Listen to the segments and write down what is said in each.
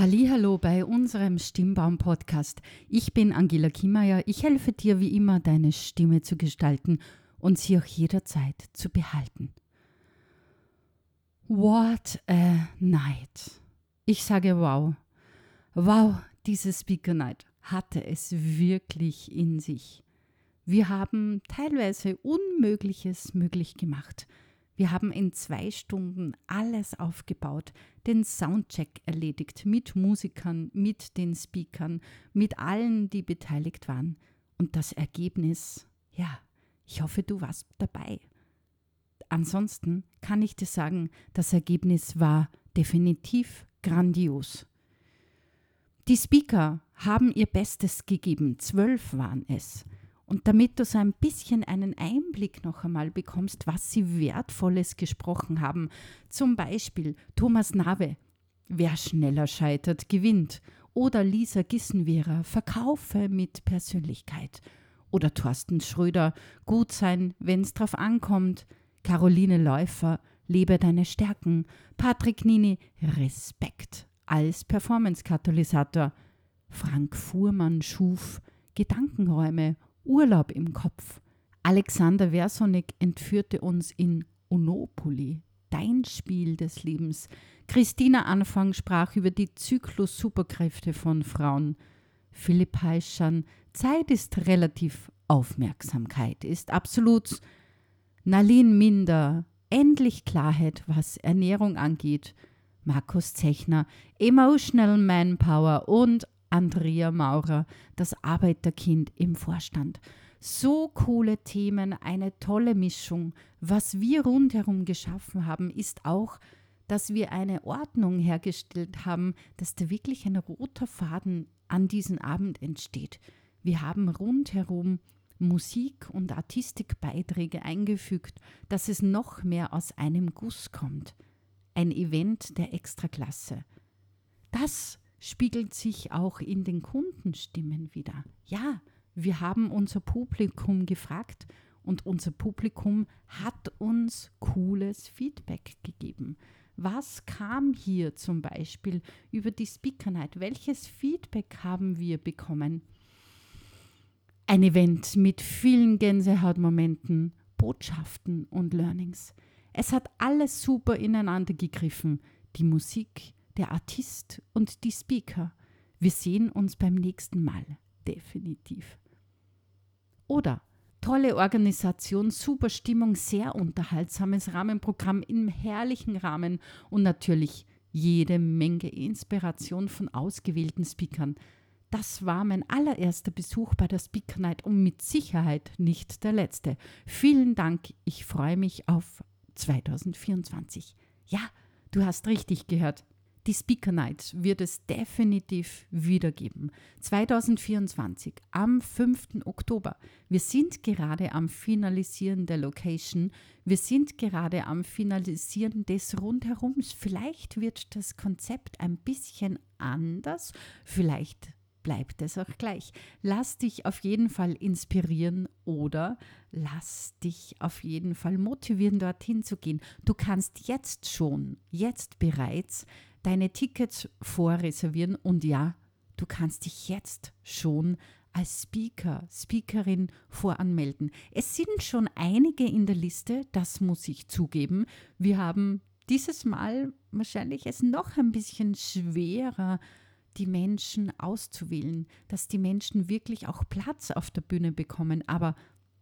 Hallo bei unserem Stimmbaum Podcast. Ich bin Angela Kimmeier. Ich helfe dir wie immer deine Stimme zu gestalten und sie auch jederzeit zu behalten. What a night. Ich sage wow. Wow, diese Speaker Night hatte es wirklich in sich. Wir haben teilweise Unmögliches möglich gemacht. Wir haben in zwei Stunden alles aufgebaut, den Soundcheck erledigt mit Musikern, mit den Speakern, mit allen, die beteiligt waren. Und das Ergebnis, ja, ich hoffe, du warst dabei. Ansonsten kann ich dir sagen, das Ergebnis war definitiv grandios. Die Speaker haben ihr Bestes gegeben, zwölf waren es. Und damit du so ein bisschen einen Einblick noch einmal bekommst, was sie Wertvolles gesprochen haben, zum Beispiel Thomas Nave, wer schneller scheitert, gewinnt, oder Lisa Gissenwehrer, Verkaufe mit Persönlichkeit, oder Thorsten Schröder, gut sein, wenn's drauf ankommt, Caroline Läufer, lebe deine Stärken, Patrick Nini, Respekt. Als Performance-Katalysator, Frank Fuhrmann schuf Gedankenräume Urlaub im Kopf. Alexander Versonik entführte uns in Onopoly, dein Spiel des Lebens. Christina Anfang sprach über die Zyklus-Superkräfte von Frauen. Philipp Heischan, Zeit ist relativ, Aufmerksamkeit ist absolut. Nalin Minder, endlich Klarheit, was Ernährung angeht. Markus Zechner, Emotional Manpower und Andrea Maurer, das Arbeiterkind im Vorstand. So coole Themen, eine tolle Mischung. Was wir rundherum geschaffen haben, ist auch, dass wir eine Ordnung hergestellt haben, dass da wirklich ein roter Faden an diesem Abend entsteht. Wir haben rundherum Musik- und Artistikbeiträge eingefügt, dass es noch mehr aus einem Guss kommt. Ein Event der Extraklasse. Das spiegelt sich auch in den Kundenstimmen wieder. Ja, wir haben unser Publikum gefragt und unser Publikum hat uns cooles Feedback gegeben. Was kam hier zum Beispiel über die Speaker Night? Welches Feedback haben wir bekommen? Ein Event mit vielen Gänsehautmomenten, Botschaften und Learnings. Es hat alles super ineinander gegriffen. Die Musik, der Artist und die Speaker. Wir sehen uns beim nächsten Mal, definitiv. Oder tolle Organisation, super Stimmung, sehr unterhaltsames Rahmenprogramm im herrlichen Rahmen und natürlich jede Menge Inspiration von ausgewählten Speakern. Das war mein allererster Besuch bei der Speaker Night und mit Sicherheit nicht der letzte. Vielen Dank, ich freue mich auf 2024. Ja, du hast richtig gehört. Die Speaker Night wird es definitiv wiedergeben. 2024 am 5. Oktober. Wir sind gerade am Finalisieren der Location. Wir sind gerade am Finalisieren des Rundherums. Vielleicht wird das Konzept ein bisschen anders. Vielleicht bleibt es auch gleich. Lass dich auf jeden Fall inspirieren oder lass dich auf jeden Fall motivieren, dorthin zu gehen. Du kannst jetzt schon, jetzt bereits deine Tickets vorreservieren und ja, du kannst dich jetzt schon als Speaker, Speakerin voranmelden. Es sind schon einige in der Liste, das muss ich zugeben. Wir haben dieses Mal wahrscheinlich es noch ein bisschen schwerer, die Menschen auszuwählen, dass die Menschen wirklich auch Platz auf der Bühne bekommen. Aber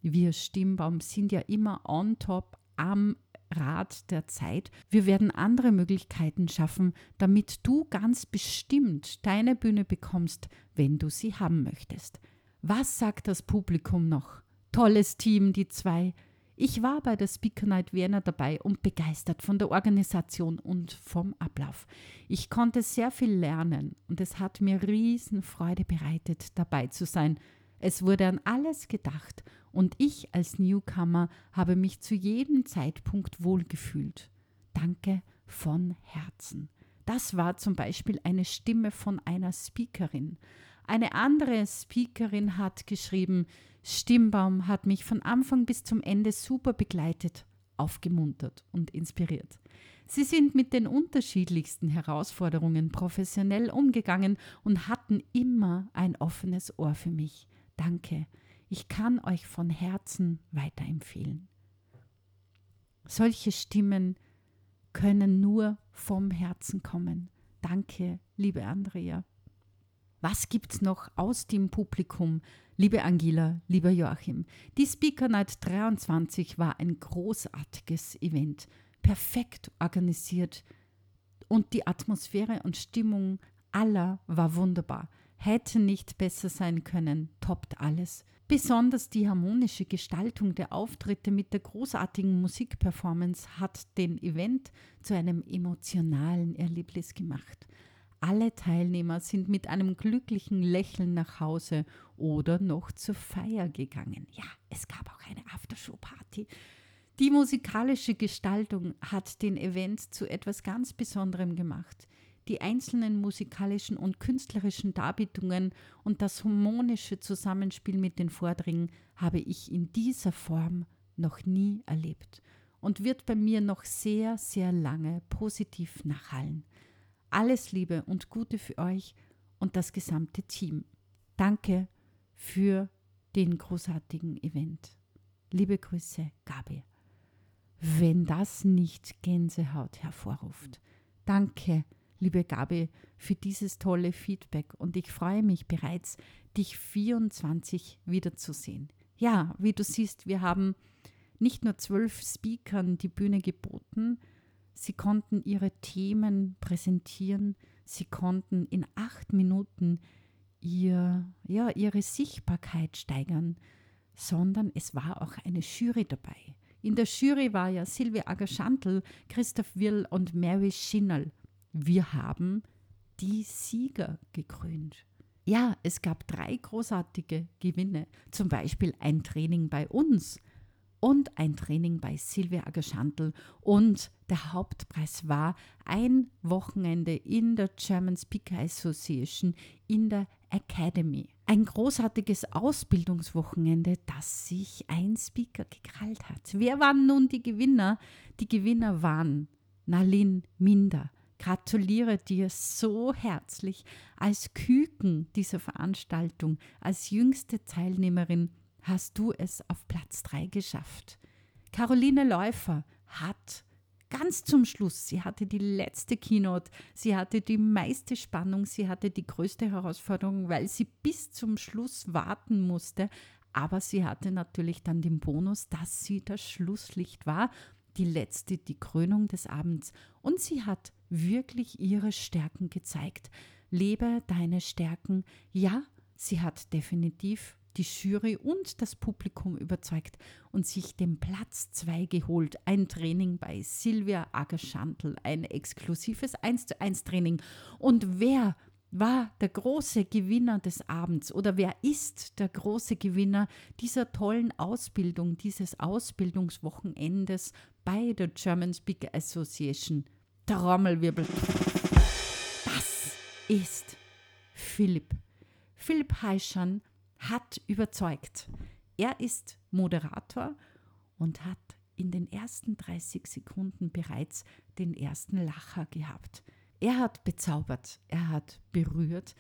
wir Stimmbaum sind ja immer on top am Rad der Zeit. Wir werden andere Möglichkeiten schaffen, damit du ganz bestimmt deine Bühne bekommst, wenn du sie haben möchtest. Was sagt das Publikum noch? Tolles Team, die zwei. Ich war bei der Speaker Night Vienna dabei und begeistert von der Organisation und vom Ablauf. Ich konnte sehr viel lernen und es hat mir Riesenfreude bereitet, dabei zu sein. Es wurde an alles gedacht und ich als Newcomer habe mich zu jedem Zeitpunkt wohlgefühlt. Danke von Herzen. Das war zum Beispiel eine Stimme von einer Speakerin. Eine andere Speakerin hat geschrieben, Stimmbaum hat mich von Anfang bis zum Ende super begleitet, aufgemuntert und inspiriert. Sie sind mit den unterschiedlichsten Herausforderungen professionell umgegangen und hatten immer ein offenes Ohr für mich. Danke. Ich kann euch von Herzen weiterempfehlen. Solche Stimmen können nur vom Herzen kommen. Danke, liebe Andrea. Was gibt's noch aus dem Publikum? Liebe Angela, lieber Joachim, die Speaker Night 23 war ein großartiges Event, perfekt organisiert und die Atmosphäre und Stimmung aller war wunderbar. Hätte nicht besser sein können, toppt alles. Besonders die harmonische Gestaltung der Auftritte mit der großartigen Musikperformance hat den Event zu einem emotionalen Erlebnis gemacht. Alle Teilnehmer sind mit einem glücklichen Lächeln nach Hause oder noch zur Feier gegangen. Ja, es gab auch eine Aftershow-Party. Die musikalische Gestaltung hat den Event zu etwas ganz Besonderem gemacht. Die einzelnen musikalischen und künstlerischen Darbietungen und das harmonische Zusammenspiel mit den Vordringen habe ich in dieser Form noch nie erlebt und wird bei mir noch sehr, sehr lange positiv nachhallen. Alles Liebe und Gute für euch und das gesamte Team. Danke für den großartigen Event. Liebe Grüße, Gabi. Wenn das nicht Gänsehaut hervorruft. Danke, liebe Gabi, für dieses tolle Feedback und ich freue mich bereits, dich 24 wiederzusehen. Ja, wie du siehst, wir haben nicht nur zwölf Speakern die Bühne geboten, Sie konnten ihre Themen präsentieren, sie konnten in acht Minuten ihr, ja, ihre Sichtbarkeit steigern, sondern es war auch eine Jury dabei. In der Jury war ja Silvia Agerschantl, Christoph Will und Mary Schinnerl. Wir haben die Sieger gekrönt. Ja, es gab drei großartige Gewinne, zum Beispiel ein Training bei uns und ein Training bei Silvia Agerschantl und der Hauptpreis war ein Wochenende in der German Speaker Association in der Academy. Ein großartiges Ausbildungswochenende, das sich ein Speaker gekrallt hat. Wer waren nun die Gewinner? Die Gewinner waren Nalin Minder. Gratuliere dir so herzlich als Küken dieser Veranstaltung, als jüngste Teilnehmerin hast du es auf Platz 3 geschafft. Caroline Läufer hat ganz zum Schluss, sie hatte die letzte Keynote, sie hatte die meiste Spannung, sie hatte die größte Herausforderung, weil sie bis zum Schluss warten musste, aber sie hatte natürlich dann den Bonus, dass sie das Schlusslicht war, die letzte, die Krönung des Abends und sie hat wirklich ihre Stärken gezeigt. Lebe deine Stärken. Ja, sie hat definitiv die Jury und das Publikum überzeugt und sich den Platz 2 geholt. Ein Training bei Silvia Agerschantl, ein exklusives 1 zu 1 Training. Und wer war der große Gewinner des Abends oder wer ist der große Gewinner dieser tollen Ausbildung, dieses Ausbildungswochenendes bei der German Speaker Association? Trommelwirbel. Das ist Philipp. Philipp Heischan hat überzeugt. Er ist Moderator und hat in den ersten 30 Sekunden bereits den ersten Lacher gehabt. Er hat bezaubert, er hat berührt,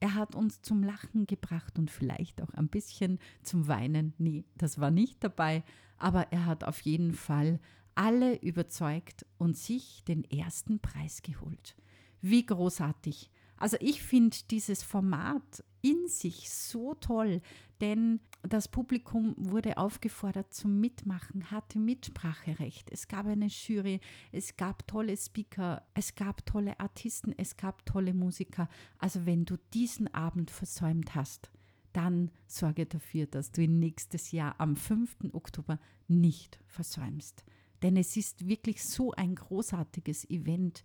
er hat uns zum Lachen gebracht und vielleicht auch ein bisschen zum Weinen. Nee, das war nicht dabei, aber er hat auf jeden Fall alle überzeugt und sich den ersten Preis geholt. Wie großartig. Also ich finde dieses Format in sich so toll, denn das Publikum wurde aufgefordert zum Mitmachen, hatte Mitspracherecht. Es gab eine Jury, es gab tolle Speaker, es gab tolle Artisten, es gab tolle Musiker. Also wenn du diesen Abend versäumt hast, dann sorge dafür, dass du ihn nächstes Jahr am 5. Oktober nicht versäumst. Denn es ist wirklich so ein großartiges Event.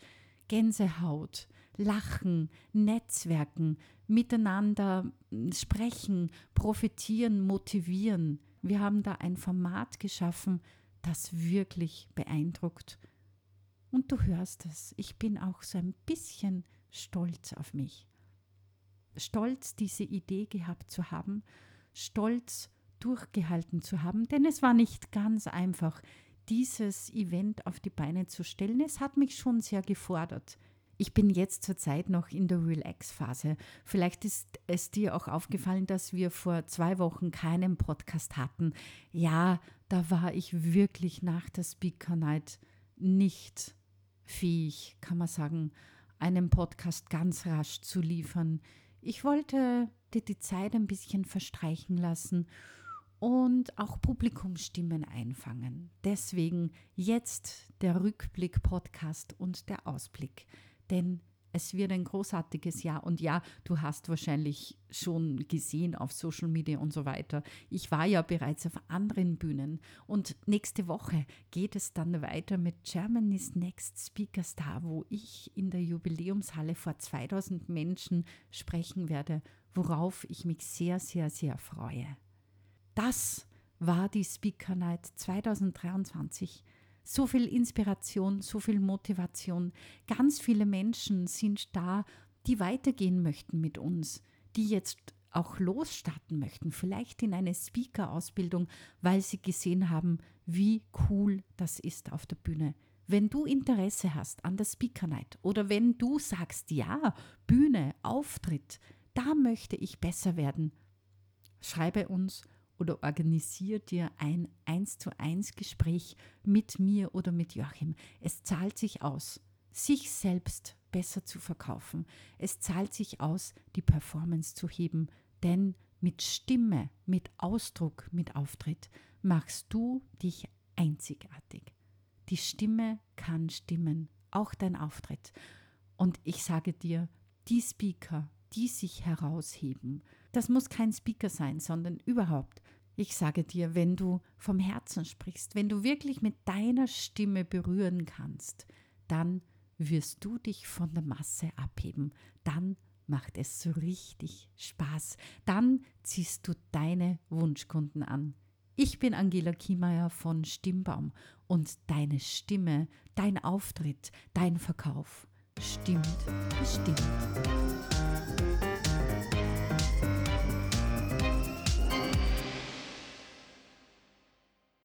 Gänsehaut, Lachen, Netzwerken, miteinander sprechen, profitieren, motivieren. Wir haben da ein Format geschaffen, das wirklich beeindruckt. Und du hörst es, ich bin auch so ein bisschen stolz auf mich. Stolz, diese Idee gehabt zu haben, stolz durchgehalten zu haben, denn es war nicht ganz einfach, dieses Event auf die Beine zu stellen. Es hat mich schon sehr gefordert. Ich bin jetzt zurzeit noch in der Relax-Phase. Vielleicht ist es dir auch aufgefallen, dass wir vor zwei Wochen keinen Podcast hatten. Ja, da war ich wirklich nach der Speaker Night nicht fähig, kann man sagen, einen Podcast ganz rasch zu liefern. Ich wollte dir die Zeit ein bisschen verstreichen lassen und auch Publikumsstimmen einfangen. Deswegen jetzt der Rückblick-Podcast und der Ausblick. Denn es wird ein großartiges Jahr und ja, du hast wahrscheinlich schon gesehen auf Social Media und so weiter. Ich war ja bereits auf anderen Bühnen und nächste Woche geht es dann weiter mit Germany's Next Speaker Star, wo ich in der Jubiläumshalle vor 2000 Menschen sprechen werde, worauf ich mich sehr, sehr, sehr freue. Das war die Speaker Night 2023 so viel Inspiration, so viel Motivation. Ganz viele Menschen sind da, die weitergehen möchten mit uns, die jetzt auch losstarten möchten, vielleicht in eine Speaker-Ausbildung, weil sie gesehen haben, wie cool das ist auf der Bühne. Wenn du Interesse hast an der Speaker Night oder wenn du sagst, ja, Bühne, Auftritt, da möchte ich besser werden, schreibe uns oder organisiere dir ein 1 zu 1 Gespräch mit mir oder mit Joachim. Es zahlt sich aus, sich selbst besser zu verkaufen. Es zahlt sich aus, die Performance zu heben, denn mit Stimme, mit Ausdruck, mit Auftritt machst du dich einzigartig. Die Stimme kann stimmen, auch dein Auftritt. Und ich sage dir, die Speaker, die sich herausheben, das muss kein Speaker sein, sondern überhaupt ich sage dir, wenn du vom Herzen sprichst, wenn du wirklich mit deiner Stimme berühren kannst, dann wirst du dich von der Masse abheben. Dann macht es so richtig Spaß. Dann ziehst du deine Wunschkunden an. Ich bin Angela Kiemeier von Stimmbaum und deine Stimme, dein Auftritt, dein Verkauf stimmt bestimmt.